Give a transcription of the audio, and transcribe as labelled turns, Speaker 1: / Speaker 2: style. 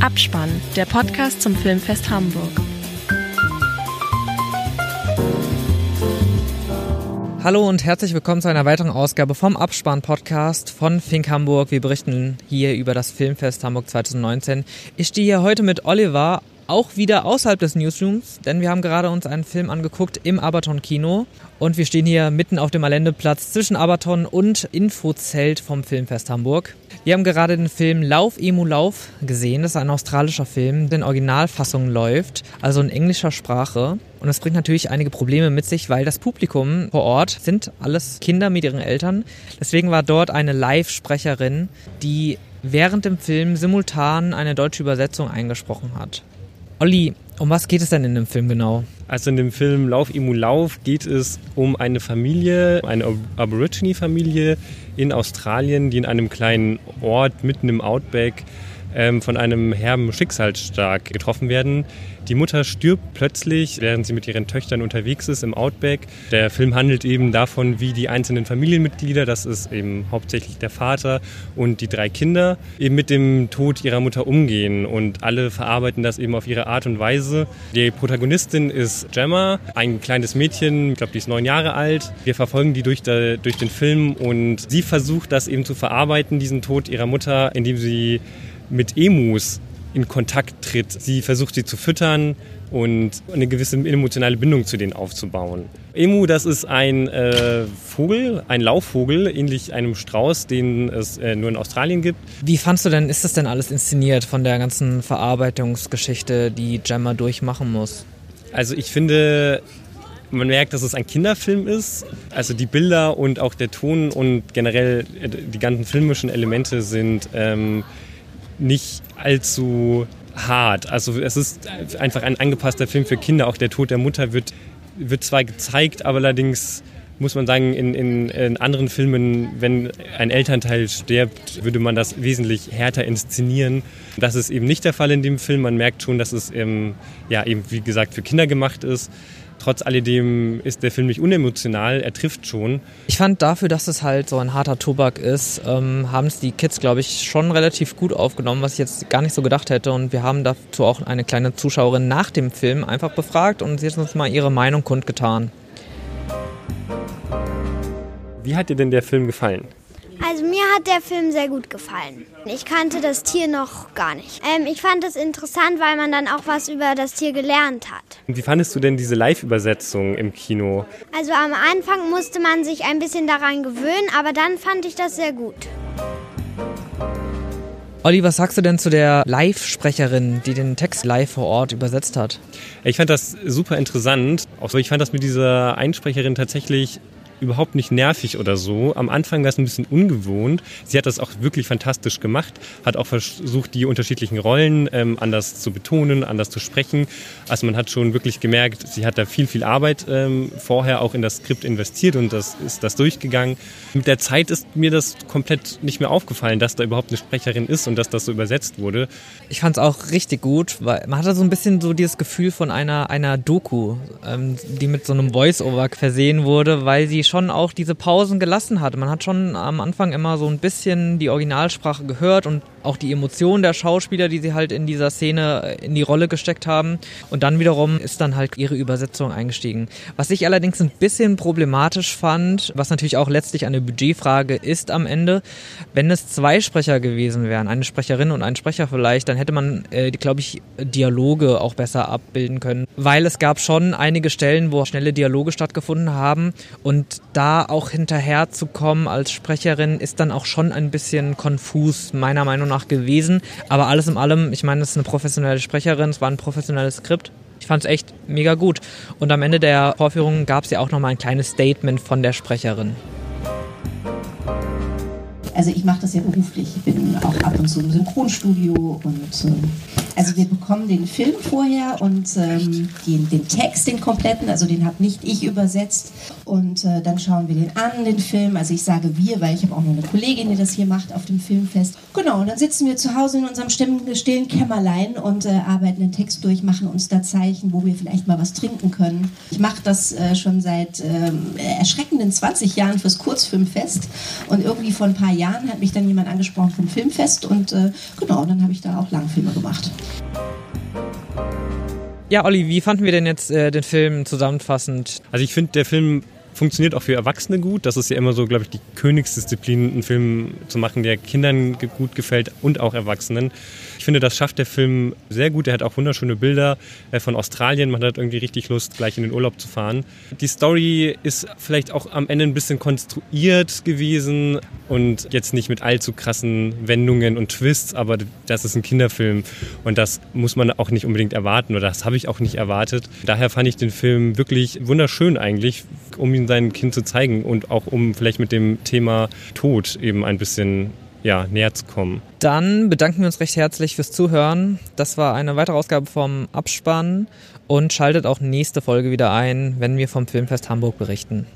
Speaker 1: Abspann, der Podcast zum Filmfest Hamburg.
Speaker 2: Hallo und herzlich willkommen zu einer weiteren Ausgabe vom Abspann-Podcast von Fink Hamburg. Wir berichten hier über das Filmfest Hamburg 2019. Ich stehe hier heute mit Oliver, auch wieder außerhalb des Newsrooms, denn wir haben gerade uns einen Film angeguckt im Abaton Kino und wir stehen hier mitten auf dem Alendeplatz zwischen Abaton und Infozelt vom Filmfest Hamburg. Wir haben gerade den Film Lauf Emu Lauf gesehen. Das ist ein australischer Film, der in Originalfassung läuft, also in englischer Sprache. Und das bringt natürlich einige Probleme mit sich, weil das Publikum vor Ort sind alles Kinder mit ihren Eltern. Deswegen war dort eine Live-Sprecherin, die während dem Film simultan eine deutsche Übersetzung eingesprochen hat. Olli, um was geht es denn in dem Film genau?
Speaker 3: Also in dem Film Lauf Emu Lauf geht es um eine Familie, eine Aborigine-Familie in Australien, die in einem kleinen Ort mitten im Outback von einem herben Schicksalsschlag getroffen werden. Die Mutter stirbt plötzlich, während sie mit ihren Töchtern unterwegs ist im Outback. Der Film handelt eben davon, wie die einzelnen Familienmitglieder, das ist eben hauptsächlich der Vater und die drei Kinder, eben mit dem Tod ihrer Mutter umgehen. Und alle verarbeiten das eben auf ihre Art und Weise. Die Protagonistin ist Gemma, ein kleines Mädchen, ich glaube, die ist neun Jahre alt. Wir verfolgen die durch, der, durch den Film und sie versucht das eben zu verarbeiten, diesen Tod ihrer Mutter, indem sie mit Emus in Kontakt tritt. Sie versucht sie zu füttern und eine gewisse emotionale Bindung zu denen aufzubauen. Emu, das ist ein äh, Vogel, ein Laufvogel, ähnlich einem Strauß, den es äh, nur in Australien gibt.
Speaker 2: Wie fandst du denn, ist das denn alles inszeniert von der ganzen Verarbeitungsgeschichte, die Gemma durchmachen muss?
Speaker 3: Also ich finde, man merkt, dass es ein Kinderfilm ist. Also die Bilder und auch der Ton und generell äh, die ganzen filmischen Elemente sind ähm, nicht allzu hart. Also es ist einfach ein angepasster Film für Kinder. Auch der Tod der Mutter wird, wird zwar gezeigt, aber allerdings muss man sagen, in, in, in, anderen Filmen, wenn ein Elternteil stirbt, würde man das wesentlich härter inszenieren. Das ist eben nicht der Fall in dem Film. Man merkt schon, dass es eben, ja, eben wie gesagt für Kinder gemacht ist. Trotz alledem ist der Film nicht unemotional, er trifft schon.
Speaker 2: Ich fand dafür, dass es halt so ein harter Tobak ist, ähm, haben es die Kids, glaube ich, schon relativ gut aufgenommen, was ich jetzt gar nicht so gedacht hätte. Und wir haben dazu auch eine kleine Zuschauerin nach dem Film einfach befragt und sie hat uns mal ihre Meinung kundgetan.
Speaker 3: Wie hat dir denn der Film gefallen?
Speaker 4: Also mir hat der Film sehr gut gefallen. Ich kannte das Tier noch gar nicht. Ähm, ich fand es interessant, weil man dann auch was über das Tier gelernt hat.
Speaker 3: Und wie fandest du denn diese Live-Übersetzung im Kino?
Speaker 4: Also am Anfang musste man sich ein bisschen daran gewöhnen, aber dann fand ich das sehr gut.
Speaker 2: Olli, was sagst du denn zu der Live-Sprecherin, die den Text live vor Ort übersetzt hat?
Speaker 3: Ich fand das super interessant. Auch ich fand das mit dieser Einsprecherin tatsächlich überhaupt nicht nervig oder so. Am Anfang war es ein bisschen ungewohnt. Sie hat das auch wirklich fantastisch gemacht, hat auch versucht, die unterschiedlichen Rollen ähm, anders zu betonen, anders zu sprechen. Also man hat schon wirklich gemerkt, sie hat da viel, viel Arbeit ähm, vorher auch in das Skript investiert und das ist das durchgegangen. Mit der Zeit ist mir das komplett nicht mehr aufgefallen, dass da überhaupt eine Sprecherin ist und dass das so übersetzt wurde.
Speaker 2: Ich fand es auch richtig gut, weil man hatte so ein bisschen so dieses Gefühl von einer, einer Doku, ähm, die mit so einem Voice-Over versehen wurde, weil sie schon auch diese Pausen gelassen hat. Man hat schon am Anfang immer so ein bisschen die Originalsprache gehört und auch die Emotionen der Schauspieler, die sie halt in dieser Szene in die Rolle gesteckt haben. Und dann wiederum ist dann halt ihre Übersetzung eingestiegen. Was ich allerdings ein bisschen problematisch fand, was natürlich auch letztlich eine Budgetfrage ist am Ende, wenn es zwei Sprecher gewesen wären, eine Sprecherin und ein Sprecher vielleicht, dann hätte man, äh, glaube ich, Dialoge auch besser abbilden können. Weil es gab schon einige Stellen, wo schnelle Dialoge stattgefunden haben und da auch hinterher zu kommen als Sprecherin ist dann auch schon ein bisschen konfus, meiner Meinung nach gewesen. Aber alles in allem, ich meine, es ist eine professionelle Sprecherin, es war ein professionelles Skript. Ich fand es echt mega gut. Und am Ende der Vorführung gab es ja auch nochmal ein kleines Statement von der Sprecherin.
Speaker 5: Also ich mache das ja beruflich. Ich bin auch ab und zu im Synchronstudio und äh, Also wir bekommen den Film vorher und ähm, den, den Text, den kompletten, also den habe nicht ich übersetzt. Und äh, dann schauen wir den an, den Film. Also ich sage wir, weil ich habe auch noch eine Kollegin, die das hier macht auf dem Filmfest. Genau, und dann sitzen wir zu Hause in unserem stillen Kämmerlein und äh, arbeiten den Text durch, machen uns da Zeichen, wo wir vielleicht mal was trinken können. Ich mache das äh, schon seit ähm, erschreckenden 20 Jahren fürs Kurzfilmfest und irgendwie vor ein paar Jahren hat mich dann jemand angesprochen vom Filmfest und äh, genau, dann habe ich da auch Langfilme gemacht.
Speaker 2: Ja, Olli, wie fanden wir denn jetzt äh, den Film zusammenfassend?
Speaker 3: Also ich finde, der Film funktioniert auch für Erwachsene gut. Das ist ja immer so, glaube ich, die Königsdisziplin, einen Film zu machen, der Kindern gut gefällt und auch Erwachsenen. Ich finde, das schafft der Film sehr gut. Er hat auch wunderschöne Bilder äh, von Australien. Man hat irgendwie richtig Lust, gleich in den Urlaub zu fahren. Die Story ist vielleicht auch am Ende ein bisschen konstruiert gewesen und jetzt nicht mit allzu krassen Wendungen und Twists, aber das ist ein Kinderfilm und das muss man auch nicht unbedingt erwarten oder das habe ich auch nicht erwartet. Daher fand ich den Film wirklich wunderschön eigentlich, um ihn seinem Kind zu zeigen und auch um vielleicht mit dem Thema Tod eben ein bisschen ja, näher zu kommen.
Speaker 2: Dann bedanken wir uns recht herzlich fürs Zuhören. Das war eine weitere Ausgabe vom Abspann und schaltet auch nächste Folge wieder ein, wenn wir vom Filmfest Hamburg berichten.